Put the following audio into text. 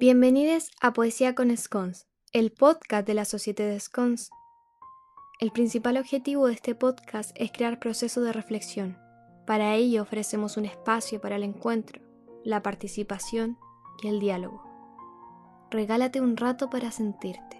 Bienvenidos a Poesía con Scones, el podcast de la Sociedad de Scones. El principal objetivo de este podcast es crear procesos de reflexión. Para ello ofrecemos un espacio para el encuentro, la participación y el diálogo. Regálate un rato para sentirte.